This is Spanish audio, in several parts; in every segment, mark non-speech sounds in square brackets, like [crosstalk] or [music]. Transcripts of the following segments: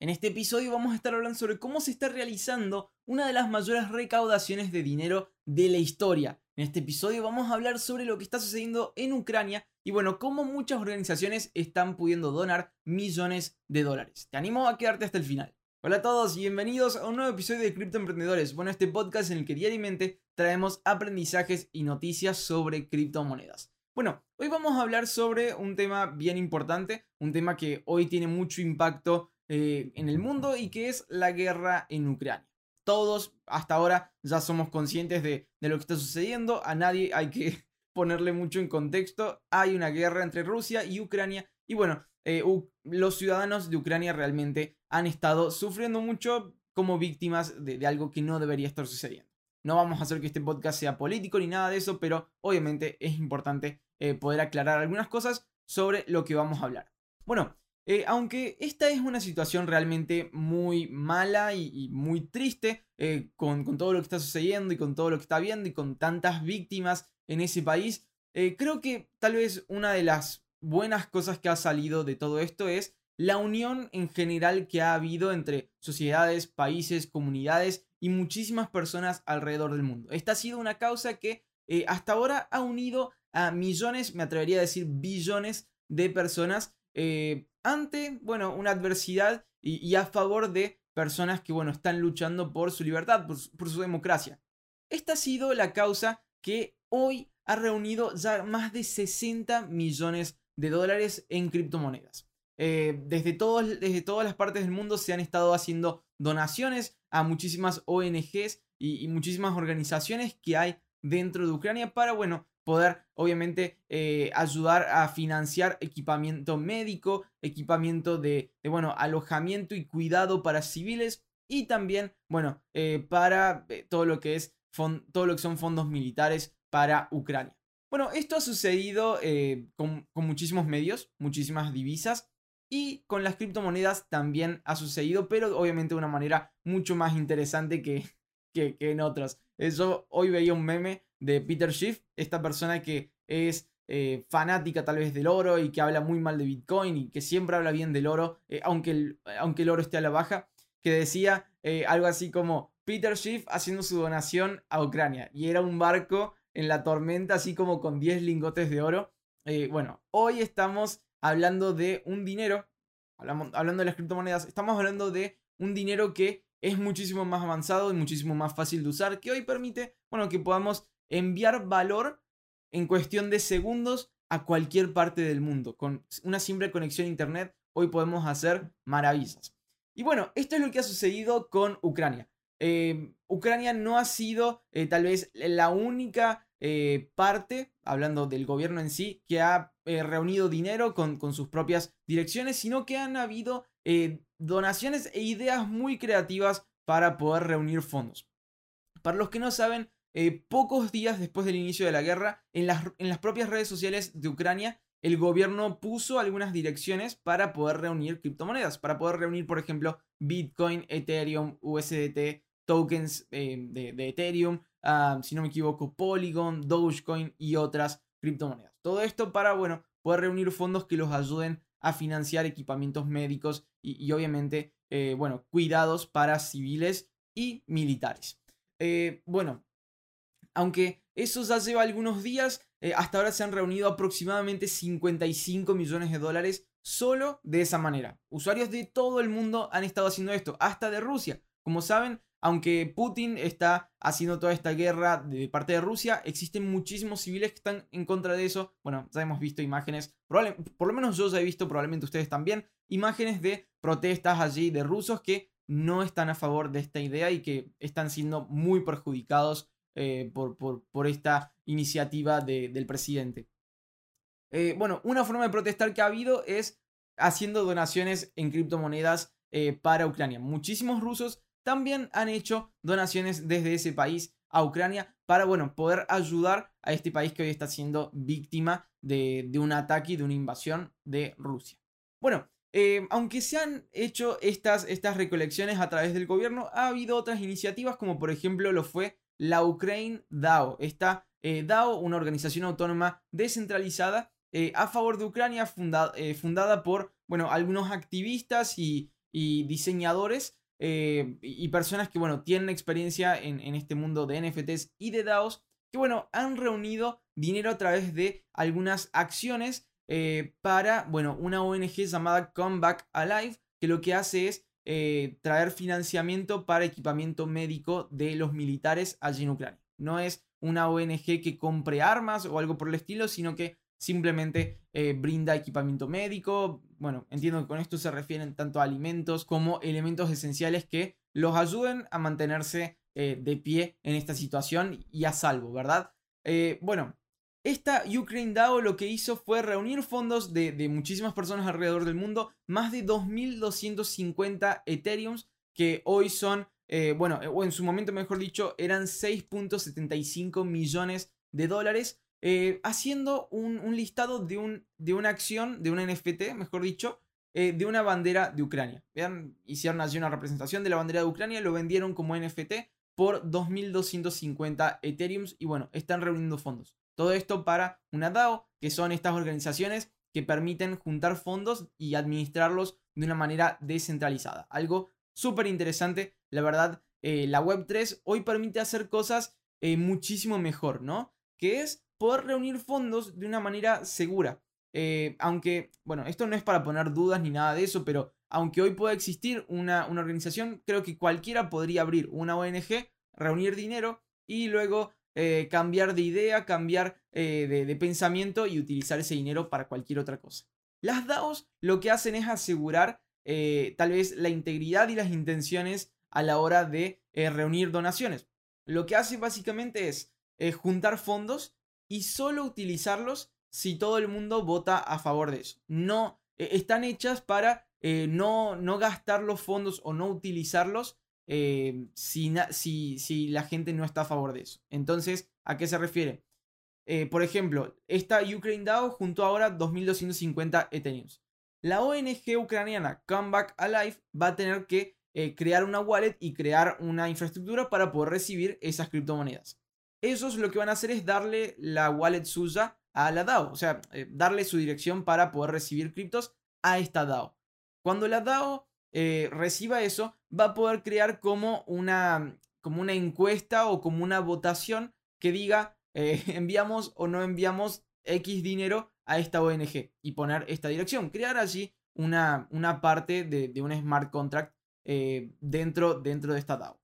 En este episodio vamos a estar hablando sobre cómo se está realizando una de las mayores recaudaciones de dinero de la historia. En este episodio vamos a hablar sobre lo que está sucediendo en Ucrania y bueno, cómo muchas organizaciones están pudiendo donar millones de dólares. Te animo a quedarte hasta el final. Hola a todos y bienvenidos a un nuevo episodio de Cripto Emprendedores. Bueno, este podcast en el que diariamente traemos aprendizajes y noticias sobre criptomonedas. Bueno, hoy vamos a hablar sobre un tema bien importante, un tema que hoy tiene mucho impacto eh, en el mundo y que es la guerra en Ucrania. Todos hasta ahora ya somos conscientes de, lo que está sucediendo, a nadie hay que [laughs] ponerle mucho en contexto, hay una guerra entre Rusia y Ucrania y bueno, eh, los ciudadanos de Ucrania realmente han estado sufriendo mucho como víctimas de, algo que no debería estar sucediendo. No vamos a hacer que este podcast sea político ni nada de eso, pero obviamente es importante eh, poder aclarar algunas cosas sobre lo que vamos a hablar. Bueno, eh, aunque esta es una situación realmente muy mala y, muy triste, eh, con, todo lo que está sucediendo y con todo lo que está viendo y con tantas víctimas en ese país, eh, creo que tal vez una de las buenas cosas que ha salido de todo esto es la unión en general que ha habido entre sociedades, países, comunidades y muchísimas personas alrededor del mundo. Esta ha sido una causa que hasta ahora ha unido a millones, me atrevería a decir billones de personas ante, bueno, una adversidad y, a favor de personas que, bueno, están luchando por su libertad, por su, democracia. Esta ha sido la causa que hoy ha reunido ya más de 60 millones de dólares en criptomonedas. Eh, desde, desde todas las partes del mundo se han estado haciendo donaciones a muchísimas ONGs y, muchísimas organizaciones que hay dentro de Ucrania para, bueno, poder obviamente eh, ayudar a financiar equipamiento médico, equipamiento de, bueno, alojamiento y cuidado para civiles y también, bueno, eh, para eh, todo lo que es todo lo que son fondos militares para Ucrania. Bueno, esto ha sucedido con, muchísimos medios, muchísimas divisas y con las criptomonedas también ha sucedido, pero obviamente de una manera mucho más interesante que, que, en otras. Yo hoy veía un meme de Peter Schiff, esta persona que es eh, fanática tal vez del oro y que habla muy mal de Bitcoin y que siempre habla bien del oro, eh, aunque, el, aunque el oro esté a la baja, que decía eh, algo así como Peter Schiff haciendo su donación a Ucrania y era un barco en la tormenta así como con 10 lingotes de oro. bueno, hoy estamos hablando de un dinero, hablando de las criptomonedas, estamos hablando de un dinero que es muchísimo más avanzado y muchísimo más fácil de usar, que hoy permite, bueno, que podamos enviar valor en cuestión de segundos a cualquier parte del mundo. Con una simple conexión a Internet, hoy podemos hacer maravillas. Y bueno, esto es lo que ha sucedido con Ucrania. Eh, Ucrania no ha sido eh, tal vez la única eh, parte, hablando del gobierno en sí, que ha reunido dinero con, con, sus propias direcciones, sino que han habido donaciones e ideas muy creativas para poder reunir fondos. Para los que no saben, eh, pocos días después del inicio de la guerra, en las, en las propias redes sociales de Ucrania, el gobierno puso algunas direcciones para poder reunir criptomonedas, para poder reunir, por ejemplo, Bitcoin, Ethereum, USDT, tokens eh, de, Ethereum, ah, si no me equivoco, Polygon, Dogecoin y otras criptomonedas. Todo esto para, bueno, poder reunir fondos que los ayuden a financiar equipamientos médicos y, obviamente, eh, bueno, cuidados para civiles y militares. bueno, aunque eso ya lleva algunos días, eh, hasta ahora se han reunido aproximadamente 55 millones de dólares solo de esa manera. Usuarios de todo el mundo han estado haciendo esto, hasta de Rusia. Como saben, aunque Putin está haciendo toda esta guerra de parte de Rusia, existen muchísimos civiles que están en contra de eso. Bueno, ya hemos visto imágenes, por lo menos yo ya he visto, probablemente ustedes también, imágenes de protestas allí de rusos que no están a favor de esta idea y que están siendo muy perjudicados eh, por, esta iniciativa del presidente. Eh, bueno, una forma de protestar que ha habido es haciendo donaciones en criptomonedas eh, para Ucrania. Muchísimos rusos también han hecho donaciones desde ese país a Ucrania para, bueno, poder ayudar a este país que hoy está siendo víctima de, un ataque y de una invasión de Rusia. Bueno, aunque se han hecho estas, estas recolecciones a través del gobierno, ha habido otras iniciativas como por ejemplo lo fue la Ukraine DAO. Esta eh, DAO, una organización autónoma descentralizada eh, a favor de Ucrania, eh, fundada por bueno, algunos activistas y, y diseñadores y personas que, bueno, tienen experiencia en, este mundo de NFTs y de DAOs, que, bueno, han reunido dinero a través de algunas acciones para, bueno, una ONG llamada Comeback Alive, que lo que hace es eh, traer financiamiento para equipamiento médico de los militares allí en Ucrania. No es una ONG que compre armas o algo por el estilo, sino que simplemente brinda equipamiento médico, bueno, entiendo que con esto se refieren tanto a alimentos como elementos esenciales que los ayuden a mantenerse eh, de pie en esta situación y a salvo, ¿verdad? Eh, bueno, esta Ukraine DAO lo que hizo fue reunir fondos de, muchísimas personas alrededor del mundo, más de 2.250 Ethereums, que hoy son, eh, bueno, o en su momento mejor dicho, eran 6.75 millones de dólares. Eh, haciendo un, listado de, un, de, una acción, de un NFT, mejor dicho, eh, de una bandera de Ucrania. Vean, hicieron allí una representación de la bandera de Ucrania, lo vendieron como NFT por 2.250 Ethereums y bueno, están reuniendo fondos. Todo esto para una DAO, que son estas organizaciones que permiten juntar fondos y administrarlos de una manera descentralizada. Algo súper interesante, la verdad, eh, la Web3 hoy permite hacer cosas muchísimo mejor, ¿no? Que es poder reunir fondos de una manera segura. Eh, aunque, bueno, esto no es para poner dudas ni nada de eso, pero aunque hoy pueda existir una, organización, creo que cualquiera podría abrir una ONG, reunir dinero y luego eh, cambiar de idea, cambiar eh, de, pensamiento y utilizar ese dinero para cualquier otra cosa. Las DAOs lo que hacen es asegurar tal vez la integridad y las intenciones a la hora de reunir donaciones. Lo que hace básicamente es juntar fondos y solo utilizarlos si todo el mundo vota a favor de eso. No, e, están hechas para eh, no, no, gastar los fondos o no utilizarlos eh, si, si, la gente no está a favor de eso. Entonces, ¿a qué se refiere? Eh, por ejemplo, esta Ukraine DAO juntó ahora 2.250 Ethereum. La ONG ucraniana Comeback Alive va a tener que crear una wallet y crear una infraestructura para poder recibir esas criptomonedas. Esos lo que van a hacer es darle la wallet suya a la DAO, o sea, eh, darle su dirección para poder recibir criptos a esta DAO. Cuando la DAO eh, reciba eso, va a poder crear como una, como una encuesta o como una votación que diga eh, [laughs] enviamos o no enviamos X dinero a esta ONG y poner esta dirección. Crear allí una, una parte de, un smart contract dentro, dentro de esta DAO.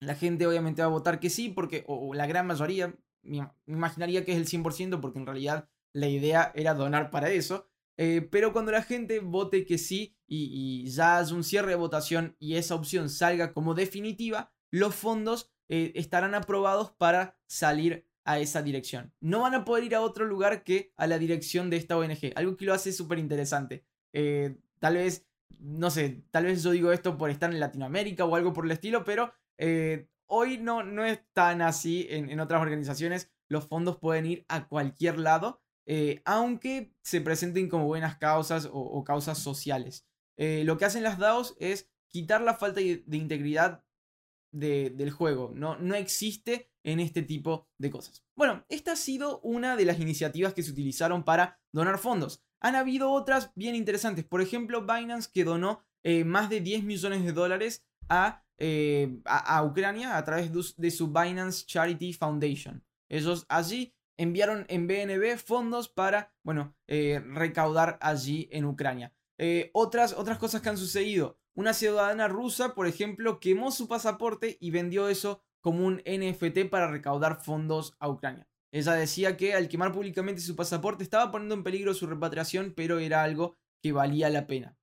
La gente obviamente va a votar que sí, porque, o, la gran mayoría, me imaginaría que es el 100%, porque en realidad la idea era donar para eso. Eh, pero cuando la gente vote que sí y, ya haya un cierre de votación y esa opción salga como definitiva, los fondos eh, estarán aprobados para salir a esa dirección. No van a poder ir a otro lugar que a la dirección de esta ONG, algo que lo hace súper interesante. Eh, tal vez, no sé, tal vez yo digo esto por estar en Latinoamérica o algo por el estilo, pero hoy no, no es tan así en, otras organizaciones. Los fondos pueden ir a cualquier lado, eh, aunque se presenten como buenas causas o, causas sociales. Eh, lo que hacen las DAOs es quitar la falta de, integridad del juego. No, no existe en este tipo de cosas. Bueno, esta ha sido una de las iniciativas que se utilizaron para donar fondos. Han habido otras bien interesantes. Por ejemplo, Binance que donó más de 10 millones de dólares a eh, a, Ucrania a través de, su Binance Charity Foundation. Ellos allí enviaron en BNB fondos para, bueno, eh, recaudar allí en Ucrania. Eh, otras, otras cosas que han sucedido. Una ciudadana rusa, por ejemplo, quemó su pasaporte y vendió eso como un NFT para recaudar fondos a Ucrania. Ella decía que al quemar públicamente su pasaporte estaba poniendo en peligro su repatriación, pero era algo que valía la pena.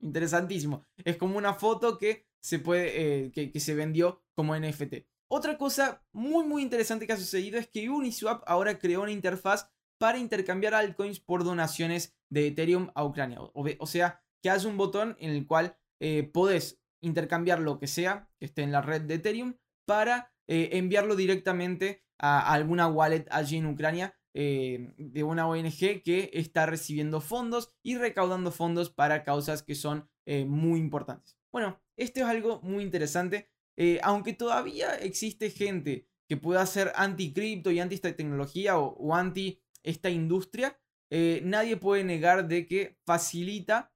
Interesantísimo. Es como una foto que se puede, eh, que, se vendió como NFT. Otra cosa muy muy interesante que ha sucedido es que Uniswap ahora creó una interfaz para intercambiar altcoins por donaciones de Ethereum a Ucrania. O, sea, que haya un botón en el cual eh, podés intercambiar lo que sea que esté en la red de Ethereum para eh, enviarlo directamente a, alguna wallet allí en Ucrania de una ONG que está recibiendo fondos y recaudando fondos para causas que son muy importantes. Bueno, esto es algo muy interesante. Eh, aunque todavía existe gente que pueda ser anti-cripto y anti esta tecnología o, anti esta industria, eh, nadie puede negar de que facilita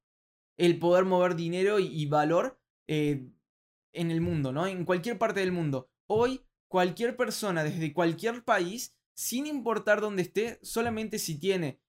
el poder mover dinero y, valor eh, en el mundo, ¿no? En cualquier parte del mundo. Hoy, cualquier persona desde cualquier país, sin importar dónde esté, solamente si tiene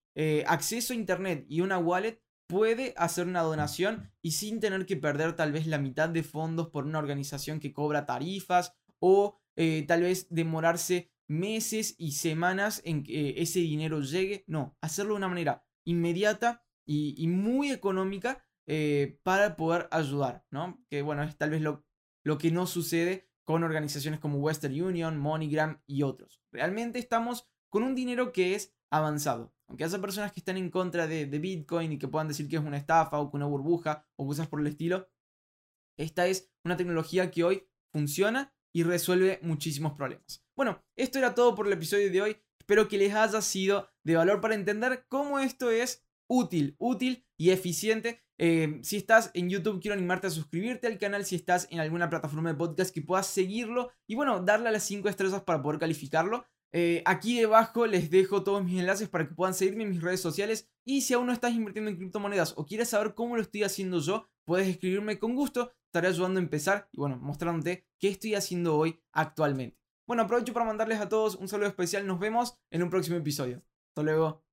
acceso a Internet y una wallet, puede hacer una donación y sin tener que perder tal vez la mitad de fondos por una organización que cobra tarifas o eh, tal vez demorarse meses y semanas en que ese dinero llegue. No, hacerlo de una manera inmediata y, muy económica eh, para poder ayudar, ¿no? Que bueno, es tal vez lo, lo que no sucede con organizaciones como Western Union, MoneyGram y otros. Realmente estamos con un dinero que es avanzado. Aunque haya personas que están en contra de, Bitcoin y que puedan decir que es una estafa o que una burbuja o cosas por el estilo, esta es una tecnología que hoy funciona y resuelve muchísimos problemas. Bueno, esto era todo por el episodio de hoy. Espero que les haya sido de valor para entender cómo esto es útil, útil y eficiente. Eh, si estás en YouTube, quiero animarte a suscribirte al canal. Si estás en alguna plataforma de podcast, que puedas seguirlo y bueno, darle las 5 estrellas para poder calificarlo. Eh, aquí debajo les dejo todos mis enlaces para que puedan seguirme en mis redes sociales. Y si aún no estás invirtiendo en criptomonedas o quieres saber cómo lo estoy haciendo yo, puedes escribirme con gusto. Estaré ayudando a empezar y bueno, mostrándote qué estoy haciendo hoy actualmente. Bueno, aprovecho para mandarles a todos un saludo especial. Nos vemos en un próximo episodio. Hasta luego.